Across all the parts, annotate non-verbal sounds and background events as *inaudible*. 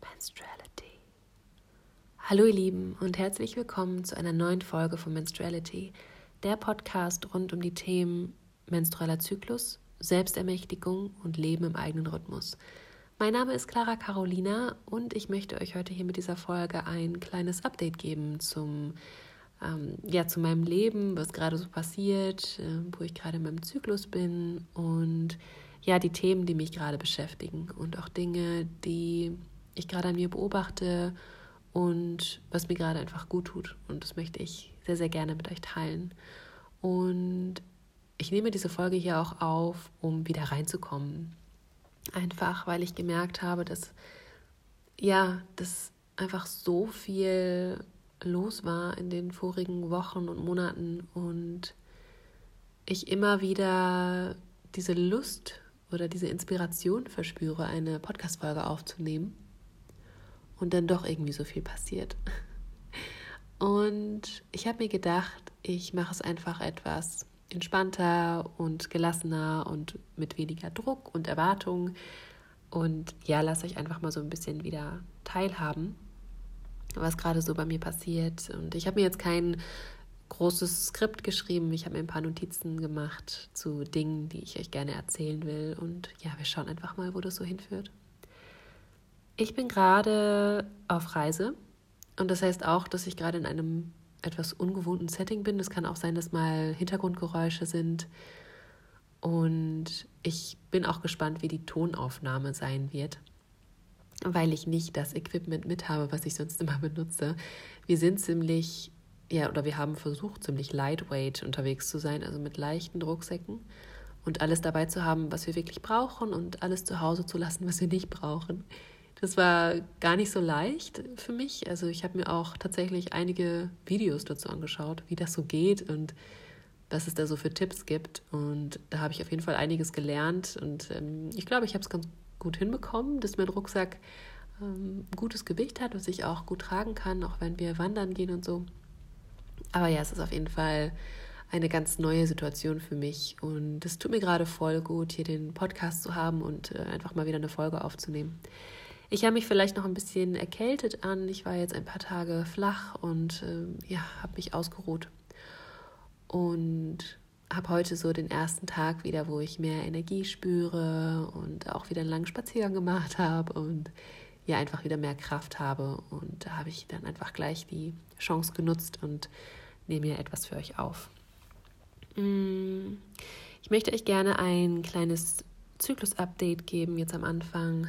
Menstruality. Hallo ihr Lieben und herzlich willkommen zu einer neuen Folge von Menstruality, der Podcast rund um die Themen menstrueller Zyklus, Selbstermächtigung und Leben im eigenen Rhythmus. Mein Name ist Clara Carolina und ich möchte euch heute hier mit dieser Folge ein kleines Update geben zum ähm, ja, zu meinem Leben, was gerade so passiert, äh, wo ich gerade in meinem Zyklus bin und ja, die Themen, die mich gerade beschäftigen und auch Dinge, die ich gerade an mir beobachte und was mir gerade einfach gut tut. Und das möchte ich sehr, sehr gerne mit euch teilen. Und ich nehme diese Folge hier auch auf, um wieder reinzukommen. Einfach, weil ich gemerkt habe, dass ja, dass einfach so viel los war in den vorigen Wochen und Monaten und ich immer wieder diese Lust oder diese Inspiration verspüre, eine Podcast-Folge aufzunehmen und dann doch irgendwie so viel passiert. Und ich habe mir gedacht, ich mache es einfach etwas entspannter und gelassener und mit weniger Druck und Erwartung. Und ja, lasst euch einfach mal so ein bisschen wieder teilhaben was gerade so bei mir passiert. Und ich habe mir jetzt kein großes Skript geschrieben. Ich habe mir ein paar Notizen gemacht zu Dingen, die ich euch gerne erzählen will. Und ja, wir schauen einfach mal, wo das so hinführt. Ich bin gerade auf Reise. Und das heißt auch, dass ich gerade in einem etwas ungewohnten Setting bin. Es kann auch sein, dass mal Hintergrundgeräusche sind. Und ich bin auch gespannt, wie die Tonaufnahme sein wird weil ich nicht das Equipment mit habe, was ich sonst immer benutze. Wir sind ziemlich, ja, oder wir haben versucht, ziemlich lightweight unterwegs zu sein, also mit leichten Rucksäcken und alles dabei zu haben, was wir wirklich brauchen und alles zu Hause zu lassen, was wir nicht brauchen. Das war gar nicht so leicht für mich. Also ich habe mir auch tatsächlich einige Videos dazu angeschaut, wie das so geht und was es da so für Tipps gibt. Und da habe ich auf jeden Fall einiges gelernt. Und ähm, ich glaube, ich habe es ganz gut hinbekommen, dass mein Rucksack ähm, gutes Gewicht hat, was ich auch gut tragen kann, auch wenn wir wandern gehen und so. Aber ja, es ist auf jeden Fall eine ganz neue Situation für mich und es tut mir gerade voll gut, hier den Podcast zu haben und äh, einfach mal wieder eine Folge aufzunehmen. Ich habe mich vielleicht noch ein bisschen erkältet an. Ich war jetzt ein paar Tage flach und äh, ja, habe mich ausgeruht. Und habe heute so den ersten Tag wieder, wo ich mehr Energie spüre und auch wieder einen langen Spaziergang gemacht *laughs* habe und ja einfach wieder mehr Kraft habe. Und da habe ich dann einfach gleich die Chance genutzt und nehme mir etwas für euch auf. Mm, ich möchte euch gerne ein kleines Zyklus-Update geben jetzt am Anfang.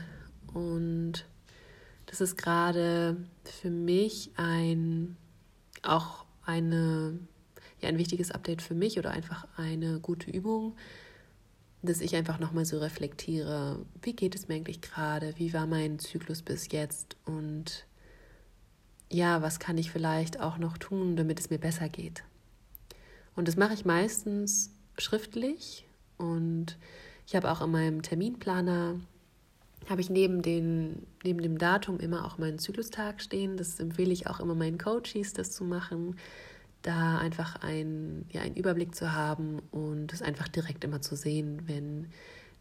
Und das ist gerade für mich ein auch eine ja ein wichtiges Update für mich oder einfach eine gute Übung, dass ich einfach nochmal so reflektiere, wie geht es mir eigentlich gerade, wie war mein Zyklus bis jetzt und ja, was kann ich vielleicht auch noch tun, damit es mir besser geht. Und das mache ich meistens schriftlich und ich habe auch in meinem Terminplaner habe ich neben, den, neben dem Datum immer auch meinen Zyklustag stehen. Das empfehle ich auch immer meinen Coaches, das zu machen, da einfach ein, ja, einen Überblick zu haben und es einfach direkt immer zu sehen, wenn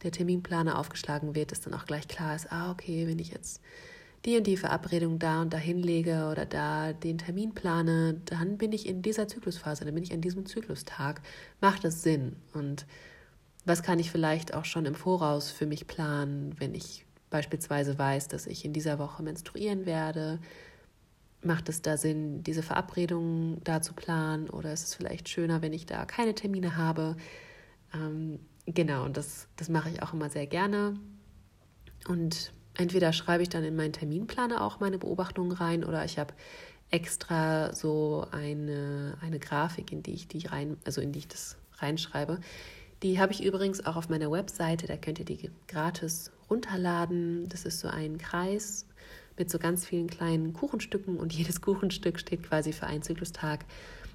der Terminplaner aufgeschlagen wird, dass dann auch gleich klar ist, ah, okay, wenn ich jetzt die und die Verabredung da und da hinlege oder da den Termin plane, dann bin ich in dieser Zyklusphase, dann bin ich an diesem Zyklustag. Macht das Sinn? Und was kann ich vielleicht auch schon im Voraus für mich planen, wenn ich beispielsweise weiß, dass ich in dieser Woche menstruieren werde? macht es da Sinn, diese Verabredungen da zu planen oder ist es vielleicht schöner, wenn ich da keine Termine habe? Ähm, genau, und das, das mache ich auch immer sehr gerne. Und entweder schreibe ich dann in meinen Terminplaner auch meine Beobachtungen rein oder ich habe extra so eine, eine Grafik, in die ich die rein, also in die ich das reinschreibe. Die habe ich übrigens auch auf meiner Webseite, da könnt ihr die gratis runterladen. Das ist so ein Kreis mit so ganz vielen kleinen Kuchenstücken und jedes *laughs* Kuchenstück steht quasi für einen Zyklustag.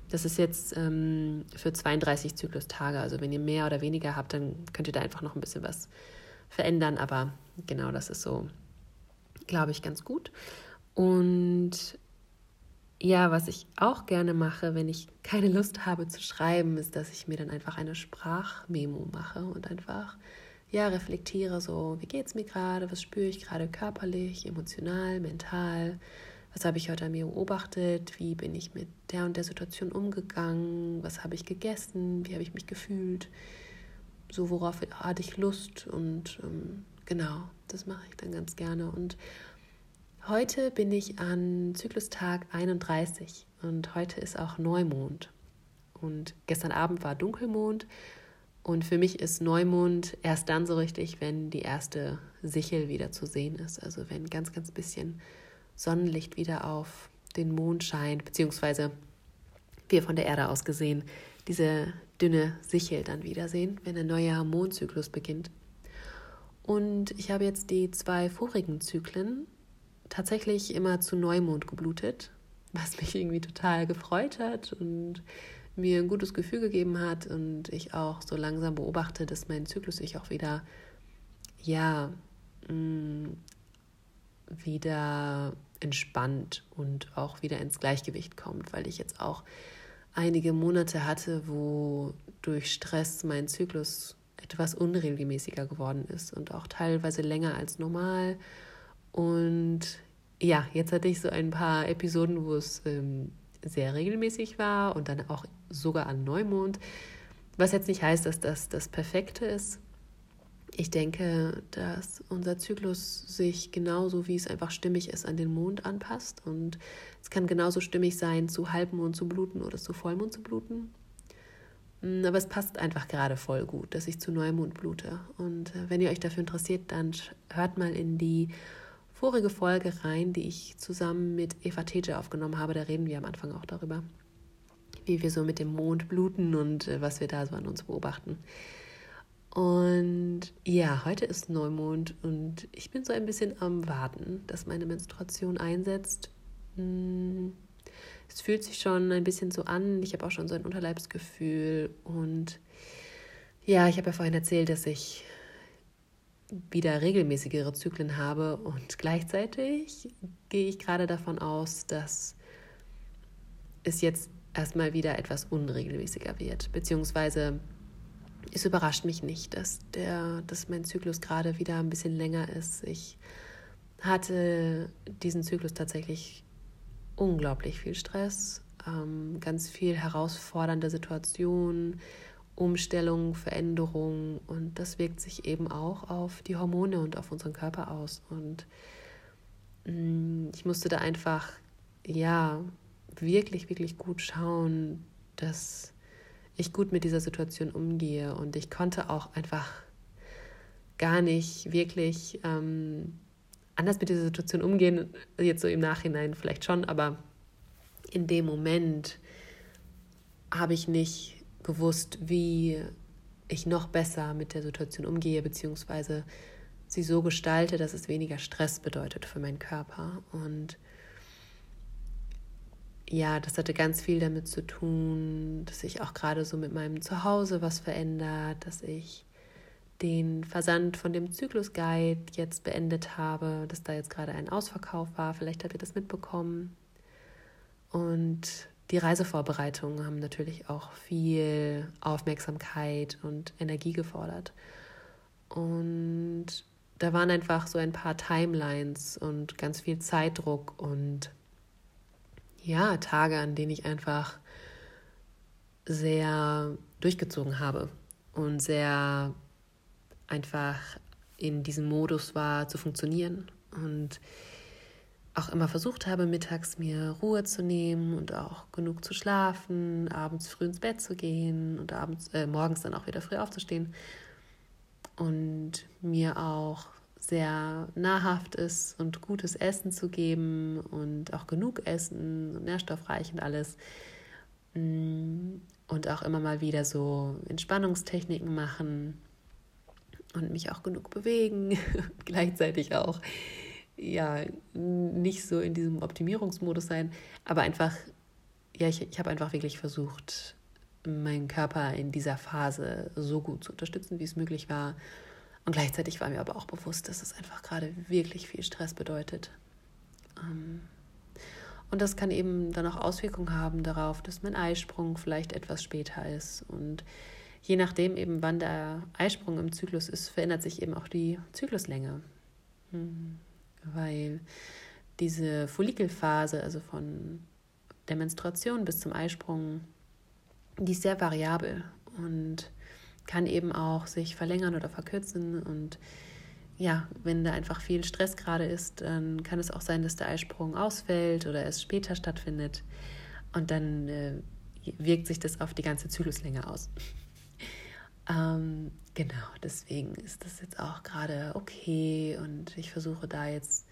Das ist jetzt ähm, für 32 Zyklustage. Also wenn ihr mehr oder weniger habt, dann könnt ihr da einfach noch ein bisschen was verändern. Aber genau das ist so, glaube ich, ganz gut. Und ja, was ich auch gerne mache, wenn ich keine Lust habe zu schreiben, ist, dass ich mir dann einfach eine Sprachmemo mache und einfach ja, reflektiere so, wie geht es mir gerade, was spüre ich gerade körperlich, emotional, mental, was habe ich heute an mir beobachtet, wie bin ich mit der und der Situation umgegangen, was habe ich gegessen, wie habe ich mich gefühlt, so worauf hatte ich Lust? Und ähm, genau, das mache ich dann ganz gerne. Und heute bin ich an Zyklustag 31 und heute ist auch Neumond. Und gestern Abend war Dunkelmond und für mich ist Neumond erst dann so richtig, wenn die erste Sichel wieder zu sehen ist. Also wenn ganz, ganz bisschen Sonnenlicht wieder auf den Mond scheint, beziehungsweise wir von der Erde aus gesehen diese dünne Sichel dann wiedersehen, wenn ein neuer Mondzyklus beginnt. Und ich habe jetzt die zwei vorigen Zyklen tatsächlich immer zu Neumond geblutet, was mich irgendwie total gefreut hat und mir ein gutes Gefühl gegeben hat und ich auch so langsam beobachte, dass mein Zyklus sich auch wieder, ja, mh, mm, wieder entspannt und auch wieder ins Gleichgewicht kommt, weil ich jetzt auch einige Monate hatte, wo durch Stress mein Zyklus etwas unregelmäßiger geworden ist und auch teilweise länger als normal. Und ja, jetzt hatte ich so ein paar Episoden, wo es ähm, sehr regelmäßig war und dann auch sogar an Neumond. Was jetzt nicht heißt, dass das das Perfekte ist. Ich denke, dass unser Zyklus sich genauso, wie es einfach stimmig ist, an den Mond anpasst. Und es kann genauso stimmig sein, zu Halbmond zu bluten oder zu Vollmond zu bluten. Mm, aber es passt einfach gerade voll gut, dass ich zu Neumond blute. Und äh, wenn ihr euch dafür interessiert, dann hört mal in die vorige Folge rein, die ich zusammen mit Eva Teje aufgenommen habe. Da reden wir am Anfang auch darüber wie wir so mit dem Mond bluten und äh, was wir da so an uns beobachten. Und ja, heute ist Neumond und ich bin so ein bisschen am Warten, dass meine Menstruation einsetzt. Hm, es fühlt sich schon ein bisschen so an. Ich habe auch schon so ein Unterleibsgefühl. Und ja, ich habe ja vorhin erzählt, dass ich wieder regelmäßigere Zyklen habe. Und gleichzeitig gehe ich gerade davon aus, dass es jetzt erstmal wieder etwas unregelmäßiger wird. Beziehungsweise es überrascht mich nicht, dass, der, dass mein Zyklus gerade wieder ein bisschen länger ist. Ich hatte diesen Zyklus tatsächlich unglaublich viel Stress, ähm, ganz viel herausfordernde Situationen, Umstellungen, Veränderungen und das wirkt sich eben auch auf die Hormone und auf unseren Körper aus. Und mh, mm, ich musste da einfach, ja, wirklich, wirklich gut schauen, dass ich gut mit dieser Situation umgehe. Und ich konnte auch einfach gar nicht wirklich ähm, anders mit dieser Situation umgehen. Jetzt so im Nachhinein vielleicht schon, aber in dem Moment habe ich nicht gewusst, wie ich noch besser mit der Situation umgehe, beziehungsweise sie so gestalte, dass es weniger Stress bedeutet für meinen Körper. Und ja, das hatte ganz viel damit zu tun, dass sich auch gerade so mit meinem Zuhause was verändert, dass ich den Versand von dem Zyklus-Guide jetzt beendet habe, dass da jetzt gerade ein Ausverkauf war. Vielleicht habt ihr das mitbekommen. Und die Reisevorbereitungen haben natürlich auch viel Aufmerksamkeit und Energie gefordert. Und da waren einfach so ein paar Timelines und ganz viel Zeitdruck und ja, Tage, an denen ich einfach sehr durchgezogen habe und sehr einfach in diesem Modus war zu funktionieren und auch immer versucht habe, mittags mir Ruhe zu nehmen und auch genug zu schlafen, abends früh ins Bett zu gehen und abends, äh, morgens dann auch wieder früh aufzustehen und mir auch sehr nahrhaft ist und gutes Essen zu geben und auch genug Essen und nährstoffreich und alles. Mm, und auch immer mal wieder so Entspannungstechniken machen und mich auch genug bewegen. *laughs* Gleichzeitig auch ja nicht so in diesem Optimierungsmodus sein, aber einfach, ja, ich, ich habe einfach wirklich versucht, meinen Körper in dieser Phase so gut zu unterstützen, wie es möglich war und gleichzeitig war mir aber auch bewusst, dass es einfach gerade wirklich viel Stress bedeutet. Ähm, und das kann eben dann auch Auswirkungen haben darauf, dass mein Eisprung vielleicht etwas später ist. Und je nachdem eben, wann der Eisprung im Zyklus ist, verändert sich eben auch die Zykluslänge. Hm. Weil diese Follikelphase, also von der Menstruation bis zum Eisprung, die ist sehr variabel und kann eben auch sich verlängern oder verkürzen. Und ja, wenn da einfach viel Stress gerade ist, dann kann es auch sein, dass der Eisprung ausfällt oder erst später stattfindet. Und dann äh, wirkt sich das auf die ganze Zykluslänge aus. *laughs* ähm, genau, deswegen ist das jetzt auch gerade okay und ich versuche da jetzt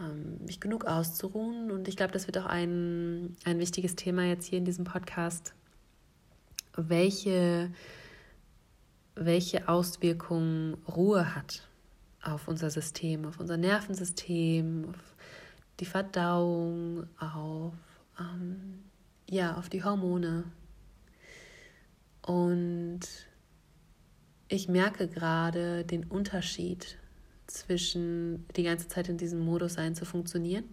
ähm, mich genug auszuruhen. Und ich glaube, das wird auch ein, ein wichtiges Thema jetzt hier in diesem Podcast. Welche, welche Auswirkungen Ruhe hat auf unser System, auf unser Nervensystem, auf die Verdauung, auf, ähm, ja, auf die Hormone. Und ich merke gerade den Unterschied zwischen die ganze Zeit in diesem Modus sein zu funktionieren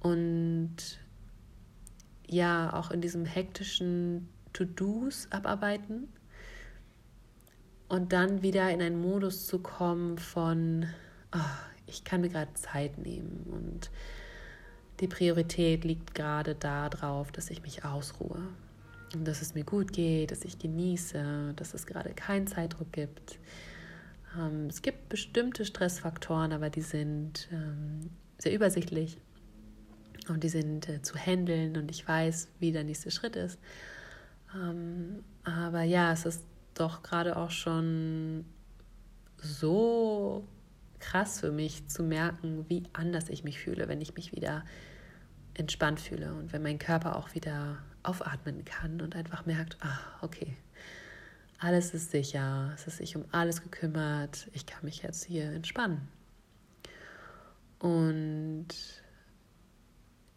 und ja, auch in diesem hektischen To-Dos abarbeiten und dann wieder in einen Modus zu kommen von, oh, ich kann mir gerade Zeit nehmen und die Priorität liegt gerade darauf, dass ich mich ausruhe und dass es mir gut geht, dass ich genieße, dass es gerade keinen Zeitdruck gibt ähm, es gibt bestimmte Stressfaktoren, aber die sind ähm, sehr übersichtlich und die sind äh, zu handeln und ich weiß, wie der nächste Schritt ist. Ähm, aber ja, es ist doch gerade auch schon so krass für mich zu merken, wie anders ich mich fühle, wenn ich mich wieder entspannt fühle und wenn mein Körper auch wieder aufatmen kann und einfach merkt, ah, okay, alles ist sicher, es ist sich um alles gekümmert, ich kann mich jetzt hier entspannen. Und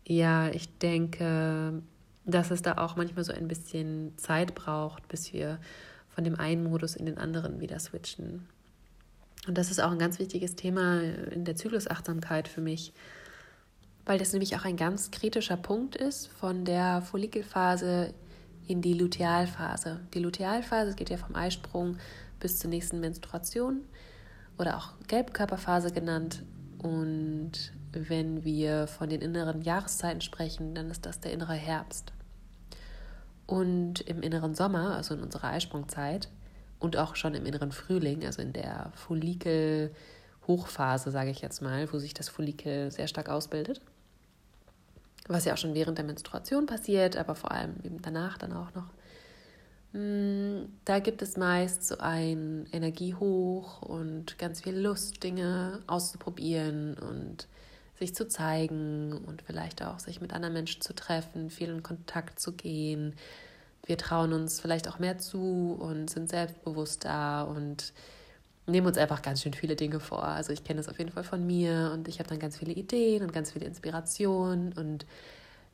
ja, ich denke, dass es da auch manchmal so ein bisschen Zeit braucht, bis wir von dem einen Modus in den anderen wieder switchen. Und das ist auch ein ganz wichtiges Thema in der Zyklusachtsamkeit für mich, weil das nämlich auch ein ganz kritischer Punkt ist von der Follikelphase in die Lutealphase. Die Lutealphase geht ja vom Eisprung bis zur nächsten Menstruation oder auch Gelbkörperphase genannt. Und wenn wir von den inneren Jahreszeiten sprechen, dann ist das der innere Herbst. Und im inneren Sommer, also in unserer Eisprungzeit und auch schon im inneren Frühling, also in der Follikel-Hochphase, sage ich jetzt mal, wo sich das Follikel sehr stark ausbildet, was ja auch schon während der Menstruation passiert, aber vor allem eben danach dann auch noch. Mm, da gibt es meist so ein Energiehoch und ganz viel Lust, Dinge auszuprobieren und sich zu zeigen und vielleicht auch sich mit anderen Menschen zu treffen, viel in Kontakt zu gehen. Wir trauen uns vielleicht auch mehr zu und sind selbstbewusster und nehmen uns einfach ganz schön viele Dinge vor. Also ich kenne das auf jeden Fall von mir und ich habe dann ganz viele Ideen und ganz viele Inspirationen und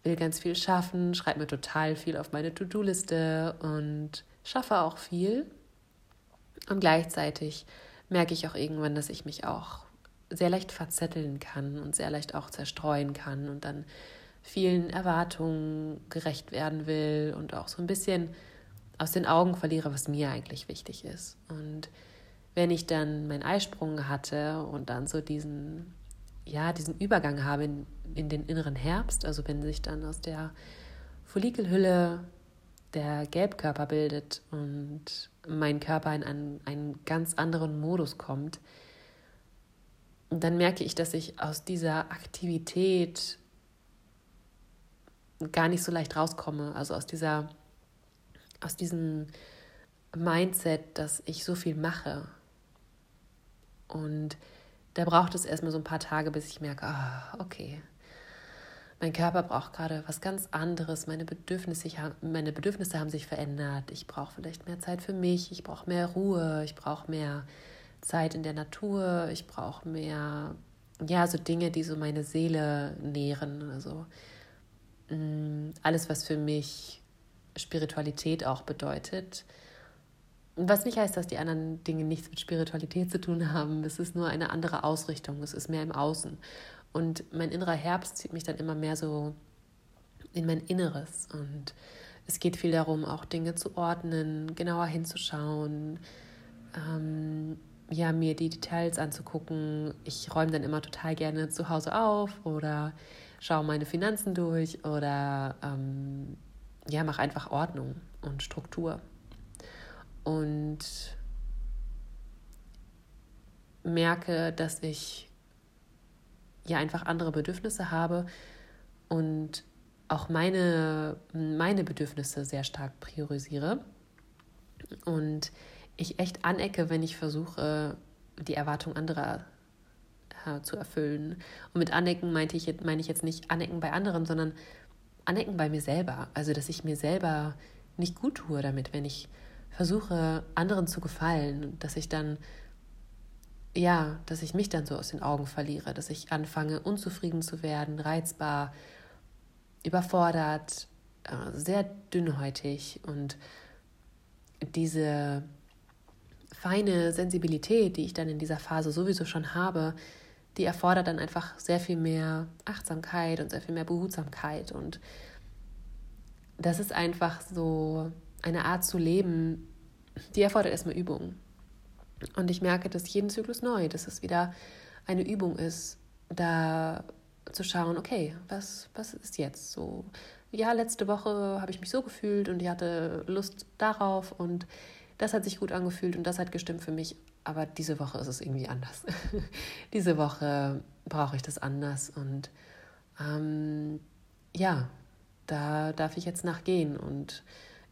will ganz viel schaffen, schreibe mir total viel auf meine To-Do-Liste und schaffe auch viel. Und gleichzeitig merke ich auch irgendwann, dass ich mich auch sehr leicht verzetteln kann und sehr leicht auch zerstreuen kann und dann vielen Erwartungen gerecht werden will und auch so ein bisschen aus den Augen verliere, was mir eigentlich wichtig ist. Und wenn ich dann meinen Eisprung hatte und dann so diesen, ja, diesen Übergang habe in, in den inneren Herbst, also wenn sich dann aus der Follikelhülle der Gelbkörper bildet und mein Körper in einen, einen ganz anderen Modus kommt, dann merke ich, dass ich aus dieser Aktivität gar nicht so leicht rauskomme. Also aus dieser, aus diesem Mindset, dass ich so viel mache. Und da braucht es erstmal so ein paar Tage, bis ich merke, ah, okay, mein Körper braucht gerade was ganz anderes, meine Bedürfnisse, meine Bedürfnisse haben sich verändert, ich brauche vielleicht mehr Zeit für mich, ich brauche mehr Ruhe, ich brauche mehr Zeit in der Natur, ich brauche mehr, ja, so Dinge, die so meine Seele nähren, also mm, alles, was für mich Spiritualität auch bedeutet, was nicht heißt, dass die anderen Dinge nichts mit Spiritualität zu tun haben. Es ist nur eine andere Ausrichtung. Es ist mehr im Außen. Und mein innerer Herbst zieht mich dann immer mehr so in mein Inneres. Und es geht viel darum, auch Dinge zu ordnen, genauer hinzuschauen, ähm, ja, mir die Details anzugucken. Ich räume dann immer total gerne zu Hause auf oder schaue meine Finanzen durch oder ähm, ja, mache einfach Ordnung und Struktur. Und merke, dass ich ja einfach andere Bedürfnisse habe und auch meine, meine Bedürfnisse sehr stark priorisiere. Und ich echt anecke, wenn ich versuche, die Erwartung anderer äh, zu erfüllen. Und mit anecken meinte ich, meine ich jetzt nicht anecken bei anderen, sondern anecken bei mir selber. Also, dass ich mir selber nicht gut tue damit, wenn ich versuche, anderen zu gefallen, dass ich dann, ja, dass ich mich dann so aus den Augen verliere, dass ich anfange, unzufrieden zu werden, reizbar, überfordert, äh, sehr dünnhäutig und diese feine Sensibilität, die ich dann in dieser Phase sowieso schon habe, die erfordert dann einfach sehr viel mehr Achtsamkeit und sehr viel mehr Behutsamkeit. Und das ist einfach so eine Art zu leben, die erfordert erstmal Übung. Und ich merke das jeden Zyklus neu, dass es wieder eine Übung ist, da zu schauen, okay, was, was ist jetzt so? Ja, letzte Woche habe ich mich so gefühlt und ich hatte Lust darauf und das hat sich gut angefühlt und das hat gestimmt für mich. Aber diese Woche ist es irgendwie anders. *laughs* diese Woche brauche ich das anders. Und ähm, ja, da darf ich jetzt nachgehen. Und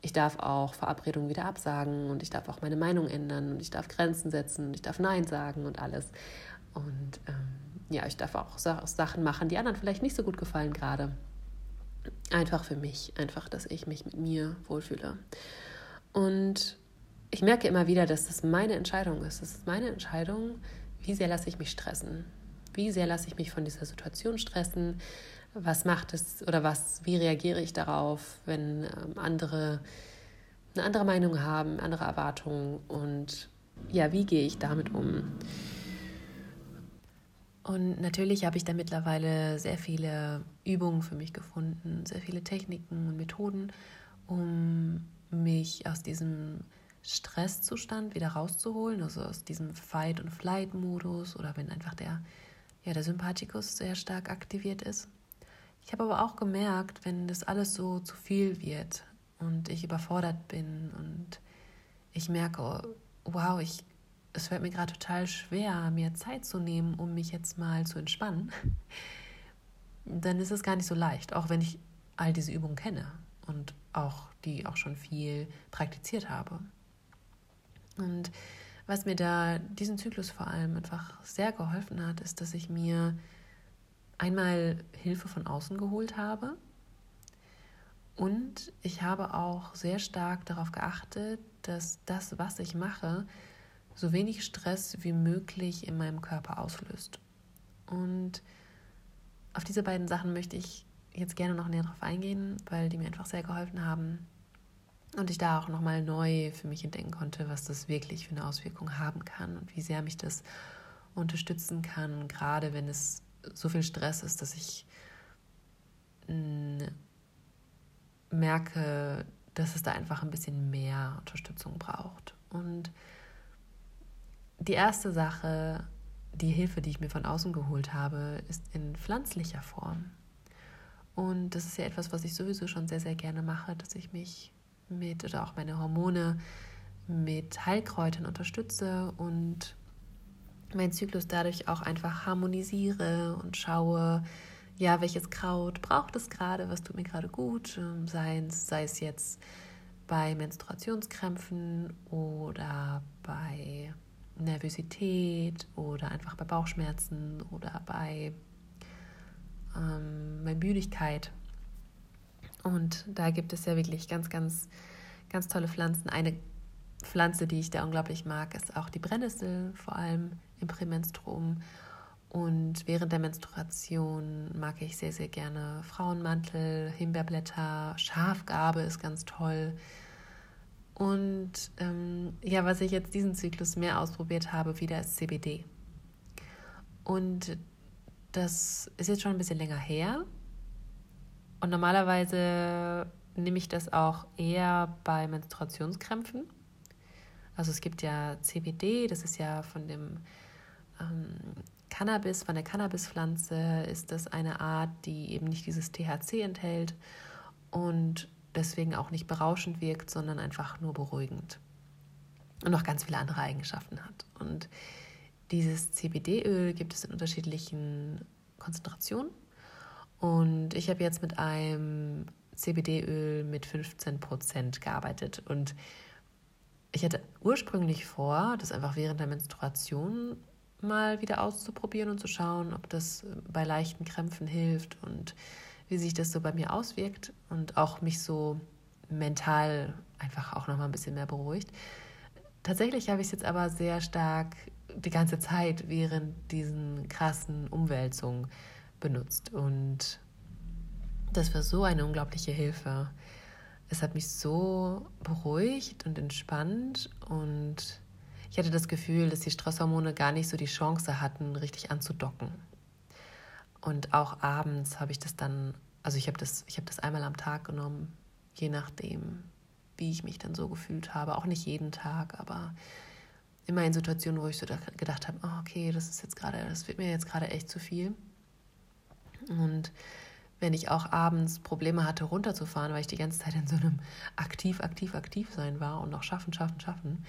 ich darf auch Verabredungen wieder absagen und ich darf auch meine Meinung ändern und ich darf Grenzen setzen und ich darf Nein sagen und alles. Und ähm, ja, ich darf auch Sachen machen, die anderen vielleicht nicht so gut gefallen gerade. Einfach für mich, einfach, dass ich mich mit mir wohlfühle. Und ich merke immer wieder, dass das meine Entscheidung ist. Das ist meine Entscheidung, wie sehr lasse ich mich stressen. Wie sehr lasse ich mich von dieser Situation stressen? Was macht es oder was, wie reagiere ich darauf, wenn ähm, andere eine andere Meinung haben, andere Erwartungen und ja, wie gehe ich damit um? Und natürlich habe ich da mittlerweile sehr viele Übungen für mich gefunden, sehr viele Techniken und Methoden, um mich aus diesem Stresszustand wieder rauszuholen, also aus diesem Fight- und Flight-Modus oder wenn einfach der, ja, der Sympathikus sehr stark aktiviert ist. Ich habe aber auch gemerkt, wenn das alles so zu viel wird und ich überfordert bin und ich merke, wow, ich, es fällt mir gerade total schwer, mir Zeit zu nehmen, um mich jetzt mal zu entspannen, *laughs* dann ist es gar nicht so leicht, auch wenn ich all diese Übungen kenne und auch die auch schon viel praktiziert habe. Und was mir da diesen Zyklus vor allem einfach sehr geholfen hat, ist, dass ich mir einmal Hilfe von außen geholt habe und ich habe auch sehr stark darauf geachtet, dass das, was ich mache, so wenig Stress wie möglich in meinem Körper auslöst. Und auf diese beiden Sachen möchte ich jetzt gerne noch näher drauf eingehen, weil die mir einfach sehr geholfen haben, und ich da auch nochmal neu für mich entdecken konnte, was das wirklich für eine Auswirkung haben kann und wie sehr mich das unterstützen kann, gerade wenn es so viel Stress ist, dass ich mm, merke, dass es da einfach ein bisschen mehr Unterstützung braucht. Und die erste Sache, die Hilfe, die ich mir von außen geholt habe, ist in pflanzlicher Form. Und das ist ja etwas, was ich sowieso schon sehr, sehr gerne mache, dass ich mich mit oder auch meine Hormone mit Heilkräutern unterstütze und meinen Zyklus dadurch auch einfach harmonisiere und schaue, ja, welches Kraut braucht es gerade, was tut mir gerade gut, ähm, sei es, sei es jetzt bei Menstruationskrämpfen oder bei Nervosität oder einfach bei Bauchschmerzen oder bei, ähm, bei Müdigkeit. Und da gibt es ja wirklich ganz, ganz, ganz tolle Pflanzen. Eine Pflanze, die ich da unglaublich mag, ist auch die Brennnessel, vor allem im Prämenstrum. Und während der Menstruation mag ich sehr, sehr gerne Frauenmantel, Himbeerblätter, Schafgarbe ist ganz toll. Und ähm, ja, was ich jetzt diesen Zyklus mehr ausprobiert habe, wieder ist CBD. Und das ist jetzt schon ein bisschen länger her, und normalerweise nehme ich das auch eher bei Menstruationskrämpfen. Also es gibt ja CBD, das ist ja von dem ähm, Cannabis, von der Cannabispflanze ist das eine Art, die eben nicht dieses THC enthält und deswegen auch nicht berauschend wirkt, sondern einfach nur beruhigend und noch ganz viele andere Eigenschaften hat. Und dieses CBD-Öl gibt es in unterschiedlichen Konzentrationen. Und ich habe jetzt mit einem CBD-Öl mit 15% gearbeitet. Und ich hatte ursprünglich vor, das einfach während der Menstruation mal wieder auszuprobieren und zu schauen, ob das bei leichten Krämpfen hilft und wie sich das so bei mir auswirkt und auch mich so mental einfach auch noch mal ein bisschen mehr beruhigt. Tatsächlich habe ich es jetzt aber sehr stark die ganze Zeit während diesen krassen Umwälzungen benutzt und das war so eine unglaubliche Hilfe. Es hat mich so beruhigt und entspannt und ich hatte das Gefühl, dass die Stresshormone gar nicht so die Chance hatten, richtig anzudocken. Und auch abends habe ich das dann, also ich habe das, ich habe das einmal am Tag genommen, je nachdem, wie ich mich dann so gefühlt habe. Auch nicht jeden Tag, aber immer in Situationen, wo ich so gedacht habe, oh, okay, das ist jetzt gerade, das wird mir jetzt gerade echt zu viel. Und wenn ich auch abends Probleme hatte, runterzufahren, weil ich die ganze Zeit in so einem aktiv, aktiv, aktiv sein war und noch schaffen, schaffen, schaffen,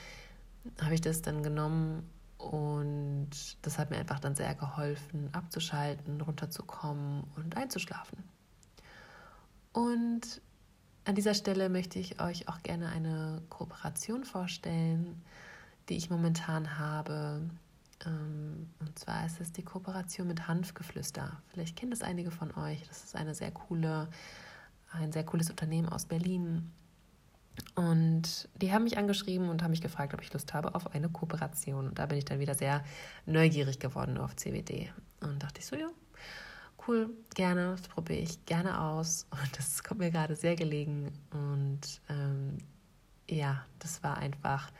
habe ich das dann genommen und das hat mir einfach dann sehr geholfen, abzuschalten, runterzukommen und einzuschlafen. Und an dieser Stelle möchte ich euch auch gerne eine Kooperation vorstellen, die ich momentan habe. Ähm, und zwar ist es die Kooperation mit Hanfgeflüster. Vielleicht kennen das einige von euch. Das ist eine sehr coole, ein sehr cooles Unternehmen aus Berlin, und die haben mich angeschrieben und haben mich gefragt, ob ich Lust habe auf eine Kooperation. Und da bin ich dann wieder sehr neugierig geworden auf CBD. Und dachte ich so, ja, cool, gerne, das probiere ich gerne aus. Und *laughs* das kommt mir gerade sehr gelegen. Und ähm, ja, das war einfach,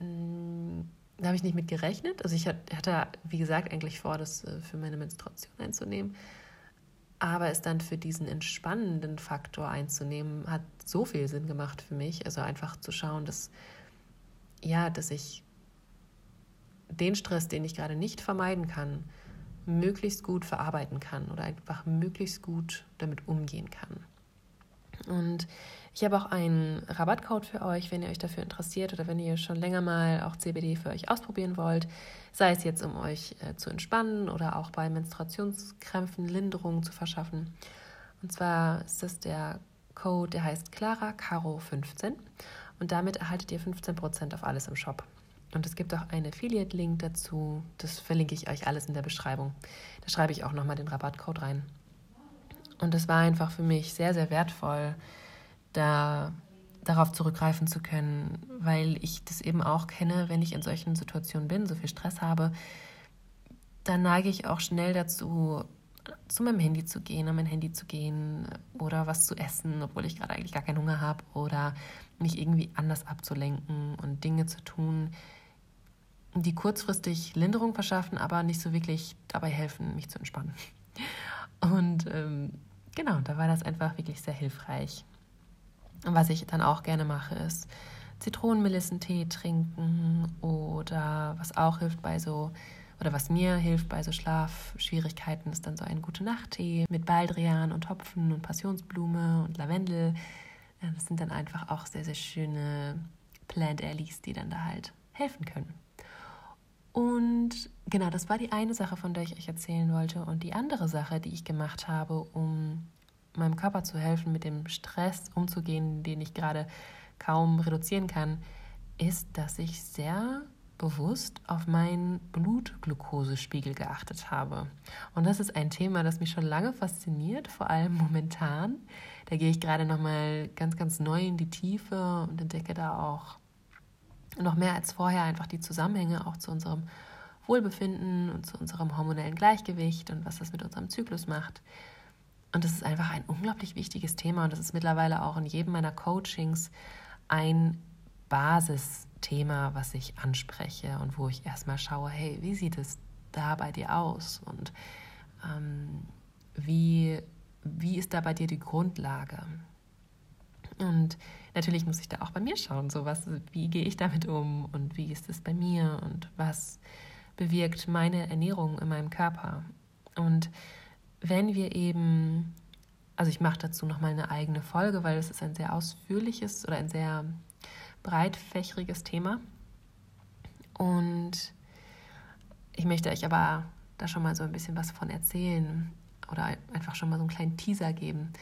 mh, mm, da habe ich nicht mit gerechnet. Also ich hatte, wie gesagt, eigentlich vor, das äh, für meine Menstruation einzunehmen. Aber es dann für diesen entspannenden Faktor einzunehmen, hat so viel Sinn gemacht für mich. Also einfach zu schauen, dass, ja, dass ich den Stress, den ich gerade nicht vermeiden kann, möglichst gut verarbeiten kann oder einfach möglichst gut damit umgehen kann. Und ich habe auch einen Rabattcode für euch, wenn ihr euch dafür interessiert oder wenn ihr schon länger mal auch CBD für euch ausprobieren wollt, sei es jetzt um euch äh, zu entspannen oder auch bei Menstruationskrämpfen Linderung zu verschaffen. Und zwar ist das der Code, der heißt Clara Caro 15 und damit erhaltet ihr 15% auf alles im Shop. Und es gibt auch einen Affiliate-Link dazu, das verlinke ich euch alles in der Beschreibung. Da schreibe ich auch nochmal den Rabattcode rein. Und es war einfach für mich sehr, sehr wertvoll, da darauf zurückgreifen zu können, weil ich das eben auch kenne, wenn ich in solchen Situationen bin, so viel Stress habe, dann neige ich auch schnell dazu, zu meinem Handy zu gehen, an mein Handy zu gehen oder was zu essen, obwohl ich gerade eigentlich gar keinen Hunger habe oder mich irgendwie anders abzulenken und Dinge zu tun, die kurzfristig Linderung verschaffen, aber nicht so wirklich dabei helfen, mich zu entspannen. *laughs* Und ähm, genau, da war das einfach wirklich sehr hilfreich. Und was ich dann auch gerne mache, ist Zitronenmelissentee trinken oder was auch hilft bei so, oder was mir hilft bei so Schlafschwierigkeiten, ist dann so ein gute Nacht-Tee mit Baldrian und Hopfen und Passionsblume und Lavendel. Das sind dann einfach auch sehr, sehr schöne Plant Allies, die dann da halt helfen können. Und genau, das war die eine Sache, von der ich euch erzählen wollte. Und die andere Sache, die ich gemacht habe, um meinem Körper zu helfen, mit dem Stress umzugehen, den ich gerade kaum reduzieren kann, ist, dass ich sehr bewusst auf meinen Blutglukosespiegel geachtet habe. Und das ist ein Thema, das mich schon lange fasziniert, vor allem momentan. Da gehe ich gerade noch mal ganz ganz neu in die Tiefe und entdecke da auch noch mehr als vorher einfach die Zusammenhänge auch zu unserem Wohlbefinden und zu unserem hormonellen Gleichgewicht und was das mit unserem Zyklus macht. Und das ist einfach ein unglaublich wichtiges Thema und das ist mittlerweile auch in jedem meiner Coachings ein Basisthema, was ich anspreche und wo ich erstmal schaue, hey, wie sieht es da bei dir aus und ähm, wie, wie ist da bei dir die Grundlage? Und natürlich muss ich da auch bei mir schauen, so was, wie gehe ich damit um und wie ist es bei mir und was bewirkt meine Ernährung in meinem Körper. Und wenn wir eben, also ich mache dazu nochmal eine eigene Folge, weil es ist ein sehr ausführliches oder ein sehr breitfächriges Thema. Und ich möchte euch aber da schon mal so ein bisschen was von erzählen oder einfach schon mal so einen kleinen Teaser geben.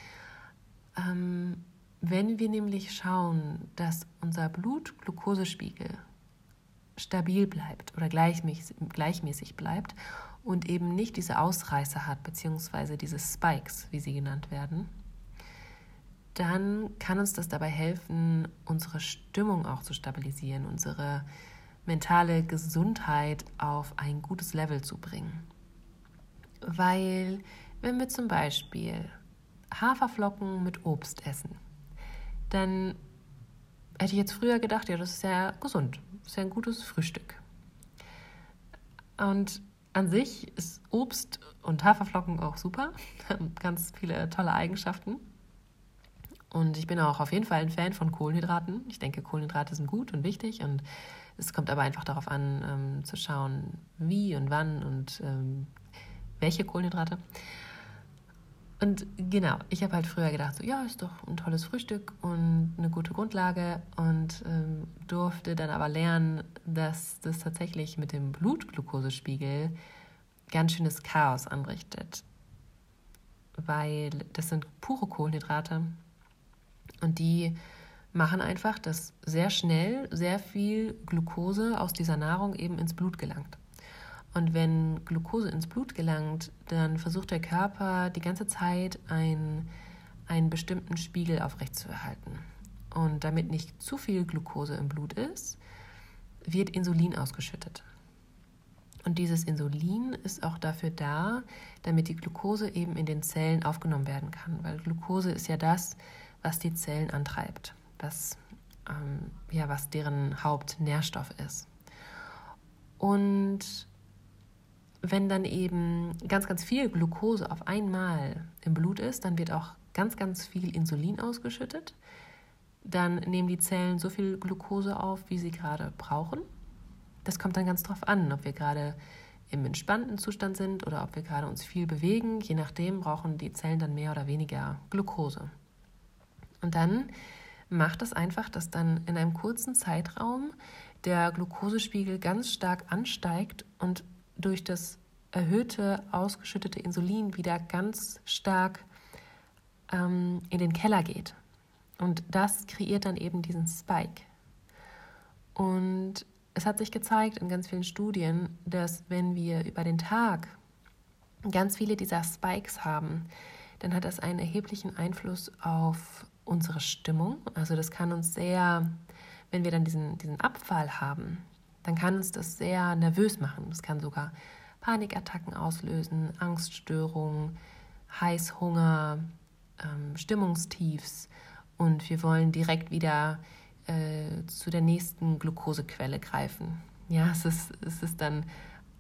Ähm, wenn wir nämlich schauen, dass unser Blutglukosespiegel stabil bleibt oder gleichmäßig, gleichmäßig bleibt und eben nicht diese Ausreißer hat, beziehungsweise diese Spikes, wie sie genannt werden, dann kann uns das dabei helfen, unsere Stimmung auch zu stabilisieren, unsere mentale Gesundheit auf ein gutes Level zu bringen. Weil wenn wir zum Beispiel Haferflocken mit Obst essen, dann hätte ich jetzt früher gedacht, ja, das ist ja gesund, das ist ja ein gutes Frühstück. Und an sich ist Obst und Haferflocken auch super, haben *laughs* ganz viele tolle Eigenschaften. Und ich bin auch auf jeden Fall ein Fan von Kohlenhydraten. Ich denke, Kohlenhydrate sind gut und wichtig und es kommt aber einfach darauf an, ähm, zu schauen, wie und wann und ähm, welche Kohlenhydrate. Und genau, ich habe halt früher gedacht, so ja, ist doch ein tolles Frühstück und eine gute Grundlage und ähm, durfte dann aber lernen, dass das tatsächlich mit dem Blutglukosespiegel ganz schönes Chaos anrichtet. Weil das sind pure Kohlenhydrate und die machen einfach, dass sehr schnell sehr viel Glucose aus dieser Nahrung eben ins Blut gelangt. Und wenn Glucose ins Blut gelangt, dann versucht der Körper die ganze Zeit ein, einen bestimmten Spiegel aufrechtzuerhalten. Und damit nicht zu viel Glucose im Blut ist, wird Insulin ausgeschüttet. Und dieses Insulin ist auch dafür da, damit die Glucose eben in den Zellen aufgenommen werden kann, weil Glucose ist ja das, was die Zellen antreibt, das, ähm, ja, was deren Hauptnährstoff ist. Und wenn dann eben ganz, ganz viel Glucose auf einmal im Blut ist, dann wird auch ganz, ganz viel Insulin ausgeschüttet. Dann nehmen die Zellen so viel Glucose auf, wie sie gerade brauchen. Das kommt dann ganz drauf an, ob wir gerade im entspannten Zustand sind oder ob wir gerade uns viel bewegen. Je nachdem brauchen die Zellen dann mehr oder weniger Glucose. Und dann macht das einfach, dass dann in einem kurzen Zeitraum der Glukosespiegel ganz stark ansteigt und durch das erhöhte ausgeschüttete Insulin wieder ganz stark ähm, in den Keller geht. Und das kreiert dann eben diesen Spike. Und es hat sich gezeigt in ganz vielen Studien, dass wenn wir über den Tag ganz viele dieser Spikes haben, dann hat das einen erheblichen Einfluss auf unsere Stimmung. Also das kann uns sehr, wenn wir dann diesen, diesen Abfall haben, dann kann uns das sehr nervös machen. Das kann sogar Panikattacken auslösen, Angststörungen, Heißhunger, ähm, Stimmungstiefs und wir wollen direkt wieder äh, zu der nächsten Glukosequelle greifen. Ja, es ist, es ist dann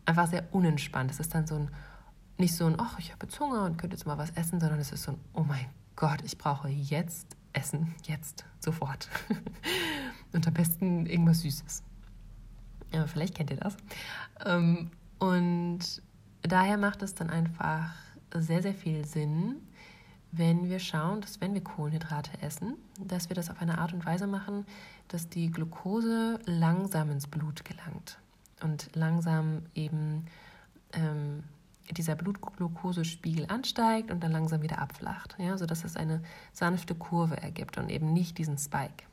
einfach sehr unentspannt. Es ist dann so ein, nicht so ein, ach, ich habe jetzt Hunger und könnte jetzt mal was essen, sondern es ist so ein, oh mein Gott, ich brauche jetzt Essen, jetzt, sofort. *laughs* und am besten irgendwas Süßes. Ja, vielleicht kennt ihr das. Ähm, und daher macht es dann einfach sehr, sehr viel Sinn, wenn wir schauen, dass wenn wir Kohlenhydrate essen, dass wir das auf eine Art und Weise machen, dass die Glucose langsam ins Blut gelangt und langsam eben ähm, dieser Blutglukosespiegel ansteigt und dann langsam wieder abflacht, ja, sodass es eine sanfte Kurve ergibt und eben nicht diesen Spike.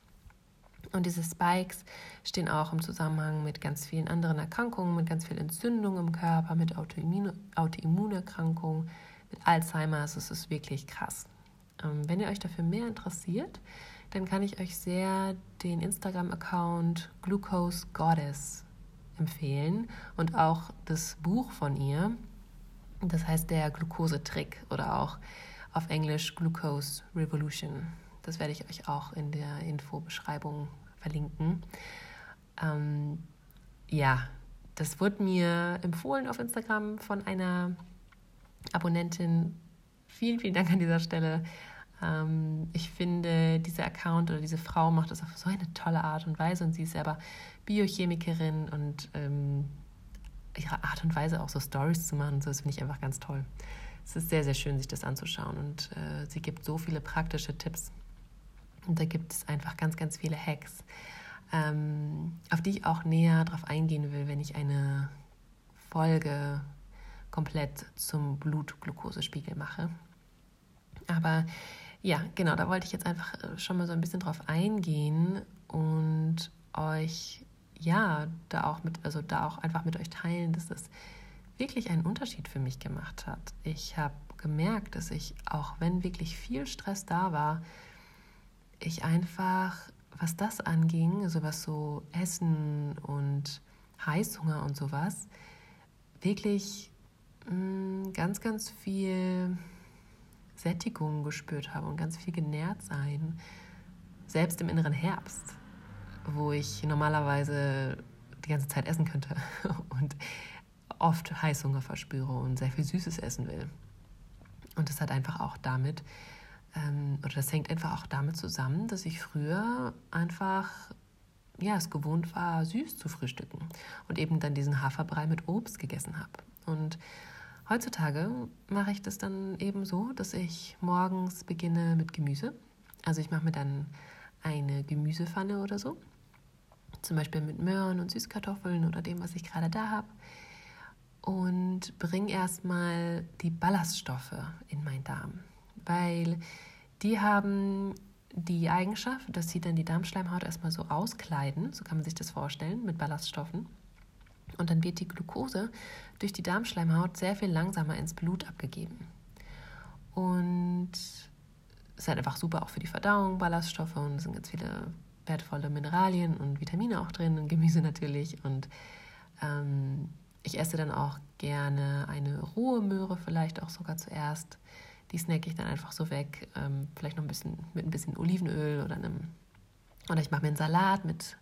Und diese Spikes stehen auch im Zusammenhang mit ganz vielen anderen Erkrankungen, mit ganz viel Entzündung im Körper, mit Autoimmun Autoimmunerkrankungen, mit Alzheimer. Also es ist wirklich krass. Ähm, wenn ihr euch dafür mehr interessiert, dann kann ich euch sehr den Instagram-Account Glucose Goddess empfehlen und auch das Buch von ihr. Das heißt der Glucose-Trick oder auch auf Englisch Glucose Revolution. Das werde ich euch auch in der Infobeschreibung verlinken. Ähm, ja, das wurde mir empfohlen auf Instagram von einer Abonnentin. Vielen, vielen Dank an dieser Stelle. Ähm, ich finde, dieser Account oder diese Frau macht das auf so eine tolle Art und Weise und sie ist selber Biochemikerin und ähm, ihre Art und Weise auch so Stories zu machen, so, das finde ich einfach ganz toll. Es ist sehr, sehr schön, sich das anzuschauen und äh, sie gibt so viele praktische Tipps. Und da gibt es einfach ganz, ganz viele Hacks, ähm, auf die ich auch näher drauf eingehen will, wenn ich eine Folge komplett zum Blutglukosespiegel mache. Aber ja, genau, da wollte ich jetzt einfach äh, schon mal so ein bisschen drauf eingehen und euch ja da auch mit, also da auch einfach mit euch teilen, dass das wirklich einen Unterschied für mich gemacht hat. Ich habe gemerkt, dass ich, auch wenn wirklich viel Stress da war, ich einfach, was das anging, also was so Essen und Heißhunger und sowas, wirklich mh, mm, ganz, ganz viel Sättigung gespürt habe und ganz viel genährt sein. Selbst im inneren Herbst, wo ich normalerweise die ganze Zeit essen könnte *laughs* und oft Heißhunger verspüre und sehr viel Süßes essen will. Und das hat einfach auch damit, ähm, oder das hängt einfach auch damit zusammen, dass ich früher einfach ja, es gewohnt war, süß zu frühstücken und eben dann diesen Haferbrei mit Obst gegessen habe. Und heutzutage mache ich das dann eben so, dass ich morgens beginne mit Gemüse. Also ich mache mir dann eine Gemüsepfanne oder so, zum Beispiel mit Möhren und Süßkartoffeln oder dem, was ich gerade da habe und bringe erstmal die Ballaststoffe in meinen Darm, weil die haben die Eigenschaft, dass sie dann die Darmschleimhaut erstmal so auskleiden, so kann man sich das vorstellen, mit Ballaststoffen. Und dann wird die Glucose durch die Darmschleimhaut sehr viel langsamer ins Blut abgegeben. Und es ist halt einfach super auch für die Verdauung, Ballaststoffe und es sind ganz viele wertvolle Mineralien und Vitamine auch drin, und Gemüse natürlich. Und ähm, ich esse dann auch gerne eine rohe Möhre, vielleicht auch sogar zuerst. Die snacke ich dann einfach so weg. Ähm, vielleicht noch ein bisschen mit ein bisschen Olivenöl oder einem. Oder ich mache mir einen Salat mit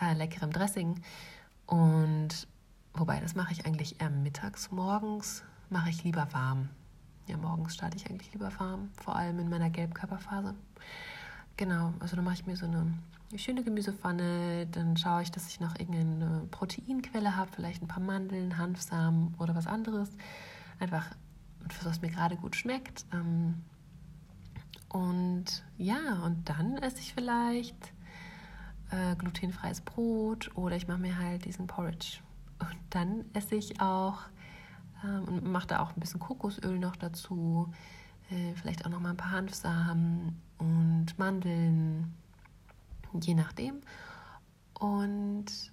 äh, leckerem Dressing. Und wobei, das mache ich eigentlich eher mittags. Morgens mache ich lieber warm. Ja, morgens starte ich eigentlich lieber warm, vor allem in meiner Gelbkörperphase. Genau, also dann mache ich mir so eine schöne Gemüsepfanne, dann schaue ich, dass ich noch irgendeine Proteinquelle habe, vielleicht ein paar Mandeln, Hanfsamen oder was anderes. Einfach, was mir gerade gut schmeckt. Ähm, und ja, und dann esse ich vielleicht äh, glutenfreies Brot oder ich mache mir halt diesen Porridge. Und dann esse ich auch ähm, und mache da auch ein bisschen Kokosöl noch dazu, äh, vielleicht auch noch mal ein paar Hanfsamen und Mandeln je nachdem. Und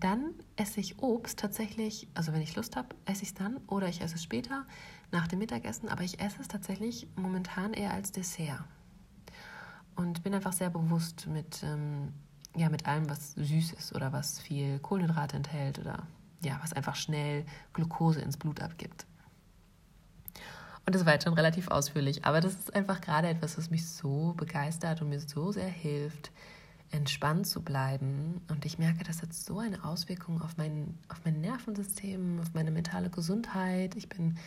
dann esse ich Obst tatsächlich, also wenn ich Lust habe, esse ich es dann oder ich esse es später nach dem Mittagessen, aber ich esse es tatsächlich momentan eher als Dessert. Und bin einfach sehr bewusst mit, ähm, ja, mit allem, was süß ist oder was viel Kohlenhydrate enthält oder ja, was einfach schnell Glucose ins Blut abgibt. Und das war jetzt schon relativ ausführlich, aber das ist einfach gerade etwas, was mich so begeistert und mir so sehr hilft, entspannt zu bleiben. Und ich merke, das hat so eine Auswirkung auf mein, auf mein Nervensystem, auf meine mentale Gesundheit. Ich bin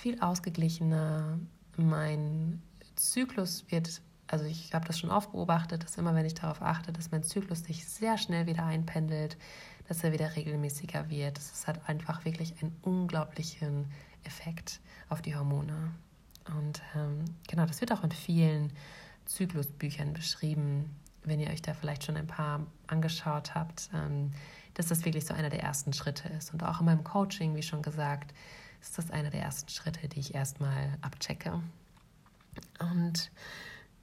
viel ausgeglichener. Mein Zyklus wird, also ich habe das schon oft beobachtet, dass immer wenn ich darauf achte, dass mein Zyklus sich sehr schnell wieder einpendelt, dass er wieder regelmäßiger wird. Das hat einfach wirklich einen unglaublichen Effekt auf die Hormone. Und ähm, genau, das wird auch in vielen Zyklusbüchern beschrieben, wenn ihr euch da vielleicht schon ein paar angeschaut habt, ähm, dass das wirklich so einer der ersten Schritte ist. Und auch in meinem Coaching, wie schon gesagt, ist das einer der ersten Schritte, die ich erstmal abchecke. Und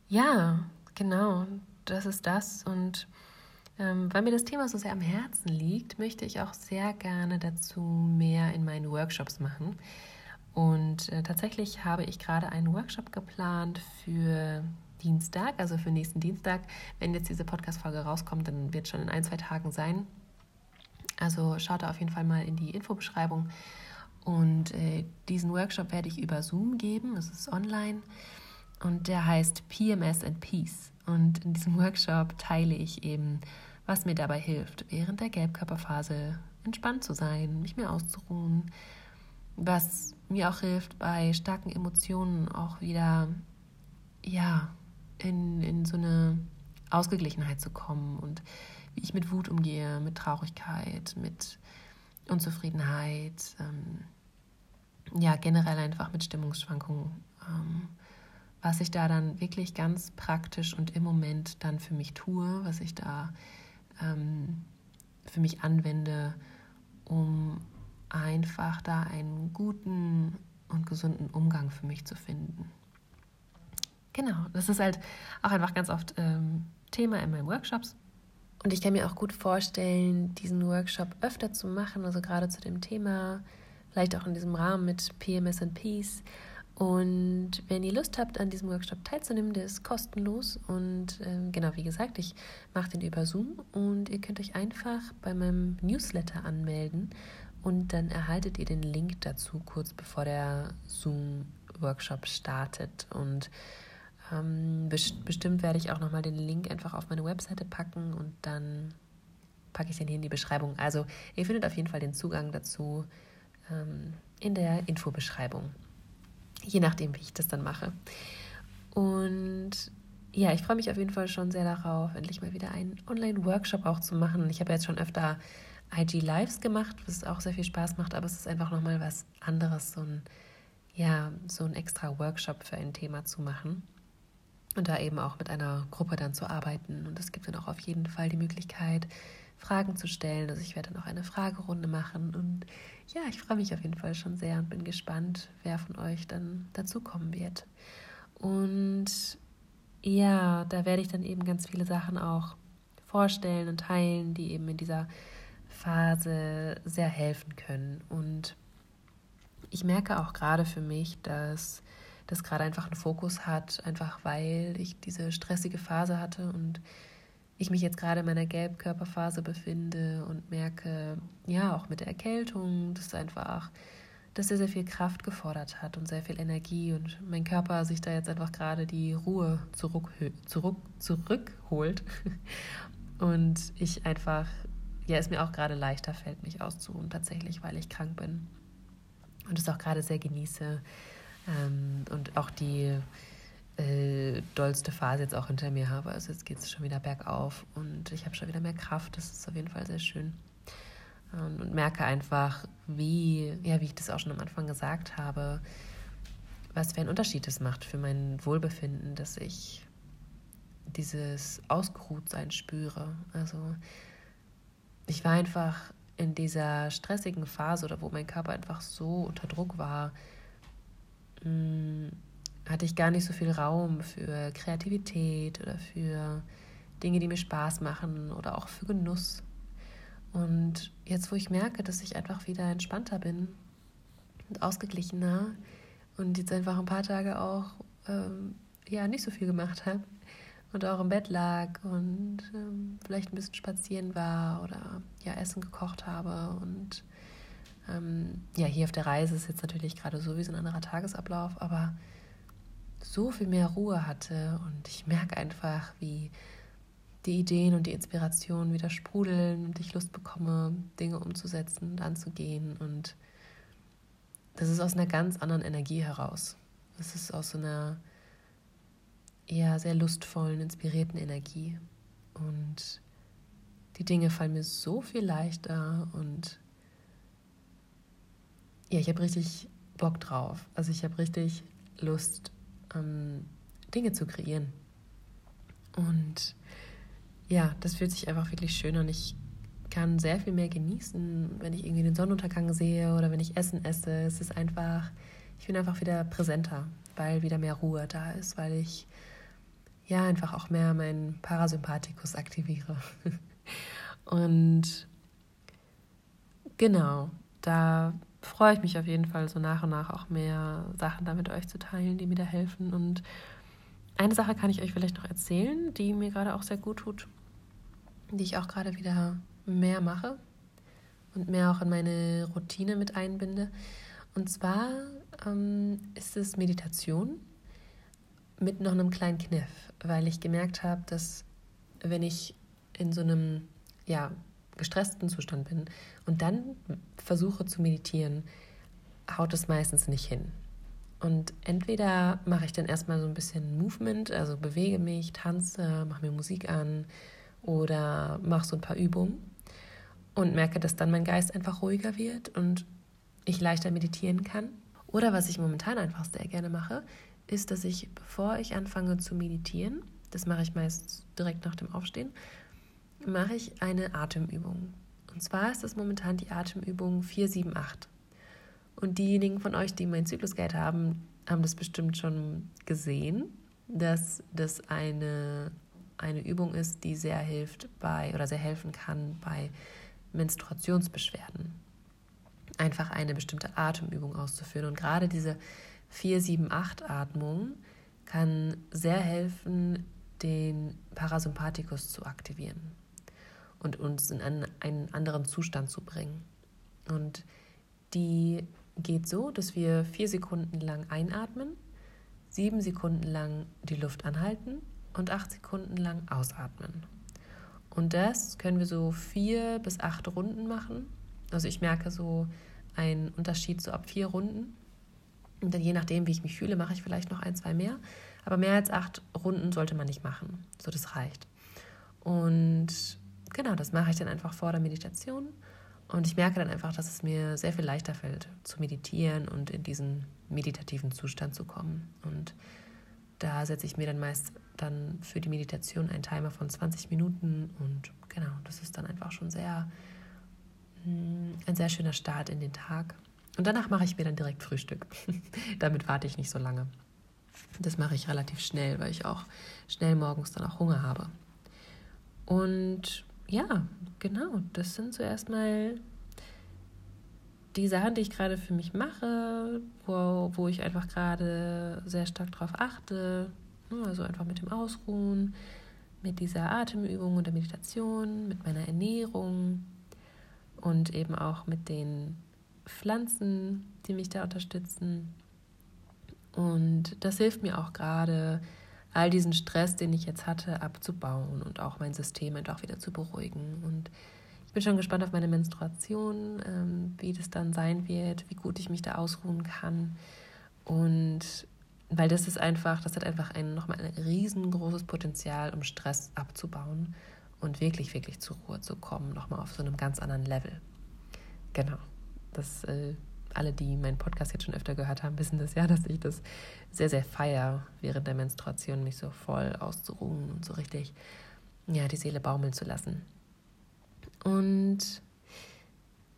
ja, genau, das ist das. Und ähm, weil mir das Thema so sehr am Herzen liegt, möchte ich auch sehr gerne dazu mehr in meinen Workshops machen. Und äh, tatsächlich habe ich gerade einen Workshop geplant für Dienstag, also für nächsten Dienstag. Wenn jetzt diese Podcast-Folge rauskommt, dann wird es schon in ein, zwei Tagen sein. Also schaut da auf jeden Fall mal in die Infobeschreibung. Und äh, diesen Workshop werde ich über Zoom geben. Es ist online und der heißt PMS and Peace. Und in diesem Workshop teile ich eben, was mir dabei hilft, während der Gelbkörperphase entspannt zu sein, mich mehr auszuruhen, was mir auch hilft, bei starken Emotionen auch wieder ja, in, in so eine Ausgeglichenheit zu kommen und wie ich mit Wut umgehe, mit Traurigkeit, mit Unzufriedenheit, ähm, ja, generell einfach mit Stimmungsschwankungen. Ähm, was ich da dann wirklich ganz praktisch und im Moment dann für mich tue, was ich da ähm, für mich anwende, um einfach da einen guten und gesunden Umgang für mich zu finden. Genau, das ist halt auch einfach ganz oft ähm, Thema in meinen Workshops. Und ich kann mir auch gut vorstellen, diesen Workshop öfter zu machen, also gerade zu dem Thema, vielleicht auch in diesem Rahmen mit PMS and Peace. Und wenn ihr Lust habt, an diesem Workshop teilzunehmen, der ist kostenlos. Und äh, genau, wie gesagt, ich mache den über Zoom und ihr könnt euch einfach bei meinem Newsletter anmelden und dann erhaltet ihr den Link dazu kurz bevor der Zoom-Workshop startet. Und ähm, bestimmt werde ich auch nochmal den Link einfach auf meine Webseite packen und dann packe ich den hier in die Beschreibung. Also ihr findet auf jeden Fall den Zugang dazu ähm, in der Infobeschreibung. Je nachdem, wie ich das dann mache. Und ja, ich freue mich auf jeden Fall schon sehr darauf, endlich mal wieder einen Online-Workshop auch zu machen. Ich habe jetzt schon öfter IG Lives gemacht, was auch sehr viel Spaß macht, aber es ist einfach nochmal was anderes, so ein, ja, so ein extra Workshop für ein Thema zu machen und da eben auch mit einer Gruppe dann zu arbeiten. Und es gibt dann auch auf jeden Fall die Möglichkeit, Fragen zu stellen. Also ich werde dann auch eine Fragerunde machen. Und ja, ich freue mich auf jeden Fall schon sehr und bin gespannt, wer von euch dann dazukommen wird. Und ja, da werde ich dann eben ganz viele Sachen auch vorstellen und teilen, die eben in dieser Phase sehr helfen können. Und ich merke auch gerade für mich, dass das gerade einfach einen Fokus hat, einfach weil ich diese stressige Phase hatte und ich mich jetzt gerade in meiner Gelbkörperphase befinde und merke, ja, auch mit der Erkältung, dass einfach, dass er sehr viel Kraft gefordert hat und sehr viel Energie und mein Körper sich da jetzt einfach gerade die Ruhe zurück, zurück, zurückholt. *laughs* Und ich einfach, ja, es mir auch gerade leichter fällt, mich auszuruhen, tatsächlich, weil ich krank bin. Und es auch gerade sehr genieße, ähm, und auch die äh, dollste Phase jetzt auch hinter mir habe. Also jetzt geht es schon wieder bergauf und ich habe schon wieder mehr Kraft. Das ist auf jeden Fall sehr schön. Ähm, und merke einfach, wie, ja, wie ich das auch schon am Anfang gesagt habe, was für einen Unterschied es macht für mein Wohlbefinden, dass ich dieses Ausgeruhtsein spüre. Also ich war einfach in dieser stressigen Phase oder wo mein Körper einfach so unter Druck war, hm, hatte ich gar nicht so viel Raum für Kreativität oder für Dinge, die mir Spaß machen oder auch für Genuss. Und jetzt, wo ich merke, dass ich einfach wieder entspannter bin und ausgeglichener und jetzt einfach ein paar Tage auch ähm, ja nicht so viel gemacht habe und auch im Bett lag und ähm, vielleicht ein bisschen spazieren war oder ja Essen gekocht habe und ähm, ja, hier auf der Reise ist jetzt natürlich gerade sowieso ein anderer Tagesablauf, aber so viel mehr Ruhe hatte und ich merke einfach, wie die Ideen und die Inspirationen wieder sprudeln und ich Lust bekomme, Dinge umzusetzen und anzugehen. Und das ist aus einer ganz anderen Energie heraus. Das ist aus so einer eher sehr lustvollen, inspirierten Energie. Und die Dinge fallen mir so viel leichter und ja, ich habe richtig Bock drauf. Also ich habe richtig Lust, ähm, Dinge zu kreieren. Und ja, das fühlt sich einfach wirklich schön an. Ich kann sehr viel mehr genießen, wenn ich irgendwie den Sonnenuntergang sehe oder wenn ich Essen esse. Es ist einfach, ich bin einfach wieder präsenter, weil wieder mehr Ruhe da ist, weil ich ja einfach auch mehr meinen Parasympathikus aktiviere. *laughs* Und genau, da freue ich mich auf jeden Fall, so nach und nach auch mehr Sachen da mit euch zu teilen, die mir da helfen. Und eine Sache kann ich euch vielleicht noch erzählen, die mir gerade auch sehr gut tut, die ich auch gerade wieder mehr mache und mehr auch in meine Routine mit einbinde. Und zwar ähm, ist es Meditation mit noch einem kleinen Kniff, weil ich gemerkt habe, dass wenn ich in so einem ja, gestressten Zustand bin und dann versuche zu meditieren, haut es meistens nicht hin. Und entweder mache ich dann erstmal so ein bisschen Movement, also bewege mich, tanze, mache mir Musik an oder mache so ein paar Übungen und merke, dass dann mein Geist einfach ruhiger wird und ich leichter meditieren kann. Oder was ich momentan einfach sehr gerne mache, ist, dass ich, bevor ich anfange zu meditieren, das mache ich meist direkt nach dem Aufstehen, mache ich eine Atemübung. Und zwar ist das momentan die Atemübung 478. Und diejenigen von euch, die mein Zyklusgeld haben, haben das bestimmt schon gesehen, dass das eine, eine Übung ist, die sehr hilft bei oder sehr helfen kann bei Menstruationsbeschwerden. Einfach eine bestimmte Atemübung auszuführen. Und gerade diese 4-7-8-Atmung kann sehr helfen, den Parasympathikus zu aktivieren und uns in einen, einen anderen Zustand zu bringen. Und die geht so, dass wir vier Sekunden lang einatmen, sieben Sekunden lang die Luft anhalten und acht Sekunden lang ausatmen. Und das können wir so vier bis acht Runden machen. Also ich merke so einen Unterschied so ab vier Runden. Und dann je nachdem, wie ich mich fühle, mache ich vielleicht noch ein, zwei mehr. Aber mehr als acht Runden sollte man nicht machen. So, das reicht. Und genau, das mache ich dann einfach vor der Meditation. Und ich merke dann einfach, dass es mir sehr viel leichter fällt, zu meditieren und in diesen meditativen Zustand zu kommen. Und da setze ich mir dann meist dann für die Meditation einen Timer von 20 Minuten. Und genau, das ist dann einfach schon sehr mm, ein sehr schöner Start in den Tag. Und danach mache ich mir dann direkt Frühstück. *laughs* Damit warte ich nicht so lange. Das mache ich relativ schnell, weil ich auch schnell morgens dann auch Hunger habe. Und ja, genau, das sind so erstmal die Sachen, die ich gerade für mich mache, wo, wo ich einfach gerade sehr stark drauf achte. Also einfach mit dem Ausruhen, mit dieser Atemübung und der Meditation, mit meiner Ernährung und eben auch mit den Pflanzen, die mich da unterstützen. Und das hilft mir auch gerade, all diesen Stress, den ich jetzt hatte, abzubauen und auch mein System einfach wieder zu beruhigen. Und ich bin schon gespannt auf meine Menstruation, ähm, wie das dann sein wird, wie gut ich mich da ausruhen kann. Und weil das ist einfach, das hat einfach ein, nochmal ein riesengroßes Potenzial, um Stress abzubauen und wirklich, wirklich zur Ruhe zu kommen, nochmal auf so einem ganz anderen Level. Genau. Das äh, alle, die meinen Podcast jetzt schon öfter gehört haben, wissen das ja, *laughs* dass ich das sehr, sehr feiere, während der Menstruation mich so voll auszuruhen und so richtig, ja, die Seele baumeln zu lassen. Und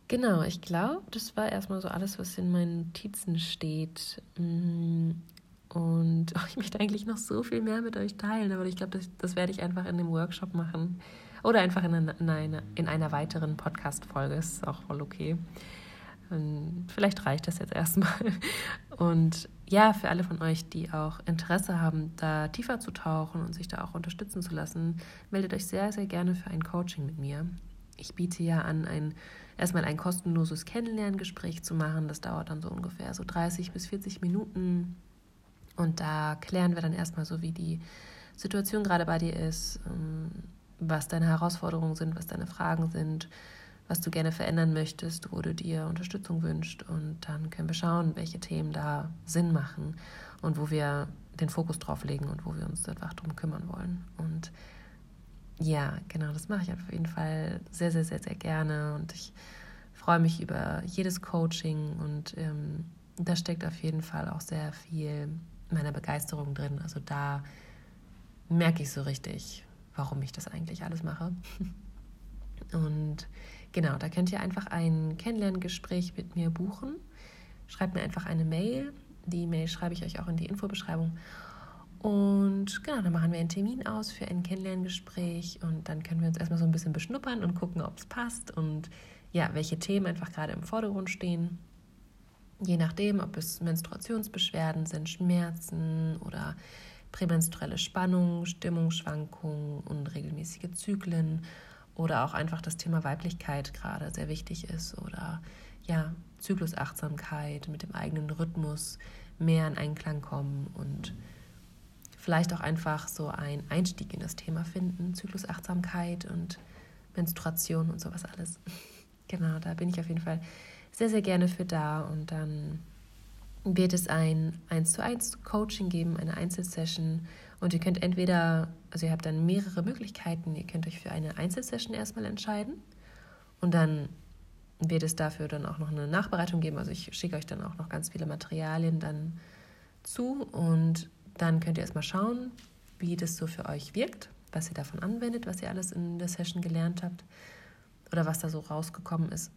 genau, ich glaube, das war erstmal so alles, was in meinen Notizen steht. Mm, und oh, *laughs* ich möchte eigentlich noch so viel mehr mit euch teilen, aber ich glaube, das, das werde ich einfach in dem Workshop machen. Oder einfach in einer, in einer, in einer weiteren Podcast-Folge. Ist auch voll okay. Vielleicht reicht das jetzt erstmal. *laughs* Und ja, für alle von euch, die auch Interesse haben, da tiefer zu tauchen und sich da auch unterstützen zu lassen, meldet euch sehr, sehr gerne für ein Coaching mit mir. Ich biete ja an, ein, erstmal ein kostenloses Kennenlerngespräch zu machen. Das dauert dann so ungefähr so 30 bis 40 Minuten. Und da klären wir dann erstmal so, wie die Situation gerade bei dir ist, ähm, was deine Herausforderungen sind, was deine Fragen sind was du gerne verändern möchtest, wo du dir Unterstützung wünschst. Und dann können wir schauen, welche Themen da Sinn machen und wo wir den Fokus drauf legen und wo wir uns einfach drum kümmern wollen. Und ja, genau, das mache ich auf jeden Fall sehr, sehr, sehr, sehr gerne. Und ich freue mich über jedes Coaching und ähm, da steckt auf jeden Fall auch sehr viel meiner Begeisterung drin. Also da merke ich so richtig, warum ich das eigentlich alles mache. *laughs* Und Genau, da könnt ihr einfach ein Kennenlerngespräch mit mir buchen. Schreibt mir einfach eine Mail. Die Mail schreibe ich euch auch in die Infobeschreibung. Und genau, dann machen wir einen Termin aus für ein Kennenlerngespräch und dann können wir uns erstmal so ein bisschen beschnuppern und gucken, ob es passt und ja, welche Themen einfach gerade im Vordergrund stehen. Je nachdem, ob es Menstruationsbeschwerden sind, Schmerzen oder prämenstruelle Spannung, Stimmungsschwankungen, unregelmäßige Zyklen oder auch einfach das Thema Weiblichkeit gerade sehr wichtig ist oder ja, Zyklusachtsamkeit mit dem eigenen Rhythmus mehr in Einklang kommen und vielleicht auch einfach so einen Einstieg in das Thema finden, Zyklusachtsamkeit und Menstruation und sowas alles. *laughs* Genau, da bin ich auf jeden Fall sehr, sehr gerne für da und dann wird es ein 1 zu 1 Coaching geben, eine Einzelsession. Und ihr könnt entweder, also ihr habt dann mehrere Möglichkeiten, ihr könnt euch für eine Einzelsession erstmal entscheiden und dann wird es dafür dann auch noch eine Nachbereitung geben. Also ich schicke euch dann auch noch ganz viele Materialien dann zu und dann könnt ihr erstmal schauen, wie das so für euch wirkt, was ihr davon anwendet, was ihr alles in der Session gelernt habt oder was da so rausgekommen ist.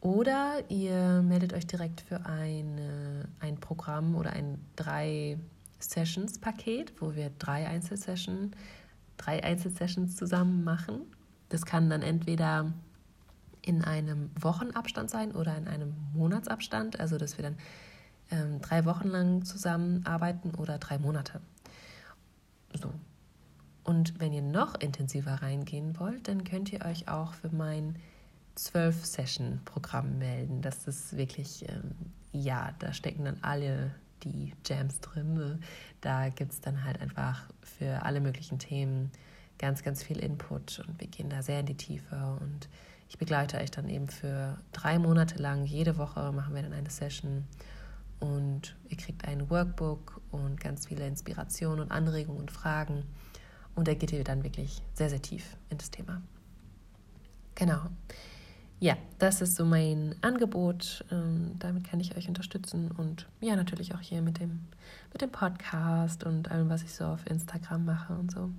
Oder ihr meldet euch direkt für eine, ein Programm oder ein drei Sessions-Paket, wo wir drei Einzelsessions, drei Einzelsessions zusammen machen. Das kann dann entweder in einem Wochenabstand sein oder in einem Monatsabstand, also dass wir dann ähm, drei Wochen lang zusammenarbeiten oder drei Monate. So. Und wenn ihr noch intensiver reingehen wollt, dann könnt ihr euch auch für mein 12-Session-Programm melden. Das ist wirklich, ähm, ja, da stecken dann alle die Jams drin. Da gibt es dann halt einfach für alle möglichen Themen ganz, ganz viel Input und wir gehen da sehr in die Tiefe und ich begleite euch dann eben für drei Monate lang. Jede Woche machen wir dann eine Session und ihr kriegt ein Workbook und ganz viele Inspirationen und Anregungen und Fragen. Und da geht ihr dann wirklich sehr, sehr tief in das Thema. Genau. Ja, das ist so mein Angebot. Ähm, damit kann ich euch unterstützen und ja, natürlich auch hier mit dem, mit dem Podcast und allem, was ich so auf Instagram mache und so.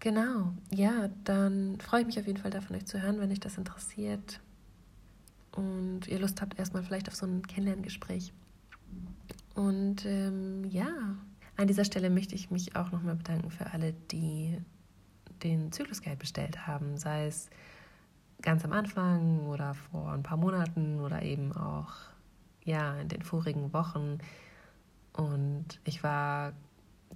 Genau, ja, dann freue ich mich auf jeden Fall davon, euch zu hören, wenn euch das interessiert und ihr Lust habt, erstmal vielleicht auf so ein Kennenlerngespräch. Und ähm, ja, an dieser Stelle möchte ich mich auch nochmal bedanken für alle, die den Zyklusguide bestellt haben, sei es ganz am Anfang oder vor ein paar Monaten oder eben auch ja in den vorigen Wochen. Und ich war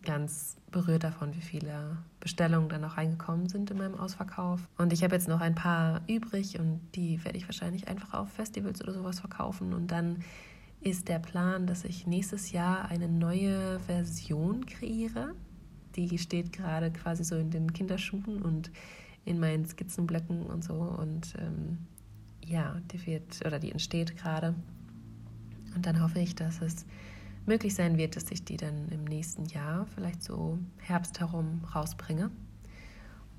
ganz berührt davon, wie viele Bestellungen dann auch reingekommen sind in meinem Ausverkauf. Und ich habe jetzt noch ein paar übrig und die werde ich wahrscheinlich einfach auf Festivals oder sowas verkaufen. Und dann ist der Plan, dass ich nächstes Jahr eine neue Version kreiere. Die steht gerade quasi so in den Kinderschuhen und in meinen Skizzenblöcken und so. Und ähm, ja, die wird oder die entsteht gerade. Und dann hoffe ich, dass es möglich sein wird, dass ich die dann im nächsten Jahr, vielleicht so Herbst herum, rausbringe.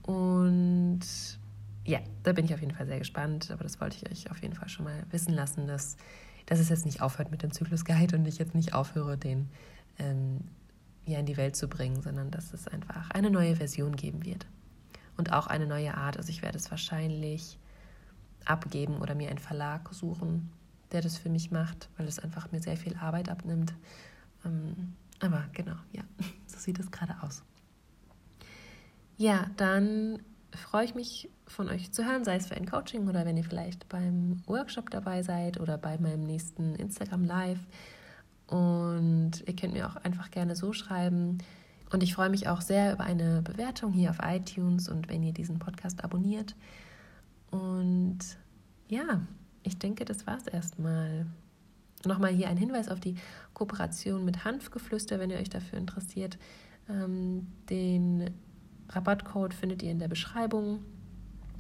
Und ja, da bin ich auf jeden Fall sehr gespannt, aber das wollte ich euch auf jeden Fall schon mal wissen lassen, dass, dass es jetzt nicht aufhört mit dem Zyklus-Guide und ich jetzt nicht aufhöre, den ähm, ja in die Welt zu bringen, sondern dass es einfach eine neue Version geben wird. Und auch eine neue Art. Also ich werde es wahrscheinlich abgeben oder mir einen Verlag suchen, der das für mich macht, weil es einfach mir sehr viel Arbeit abnimmt. Ähm, aber genau, ja, *laughs* so sieht es gerade aus. Ja, dann freue ich mich von euch zu hören, sei es für ein Coaching oder wenn ihr vielleicht beim Workshop dabei seid oder bei meinem nächsten Instagram Live. Und ihr könnt mir auch einfach gerne so schreiben. Und ich freue mich auch sehr über eine Bewertung hier auf iTunes und wenn ihr diesen Podcast abonniert. Und ja, ich denke, das war es erstmal. Nochmal hier ein Hinweis auf die Kooperation mit Hanfgeflüster, wenn ihr euch dafür interessiert. Ähm, den Rabattcode findet ihr in der Beschreibung.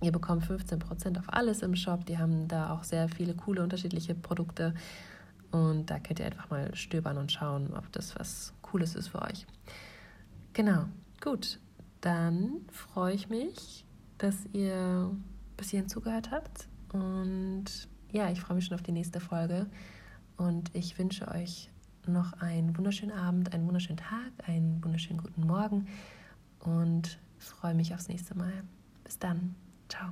Ihr bekommt 15% auf alles im Shop. Die haben da auch sehr viele coole unterschiedliche Produkte. Und da könnt ihr einfach mal stöbern und schauen, ob das was Cooles ist für euch. Genau, gut. Dann freue ich mich, dass ihr bis hierhin zugehört habt. Und ja, ich freue mich schon auf die nächste Folge und ich wünsche euch noch einen wunderschönen Abend, einen wunderschönen Tag, einen wunderschönen guten Morgen und freue mich aufs nächste Mal. Bis dann. Ciao.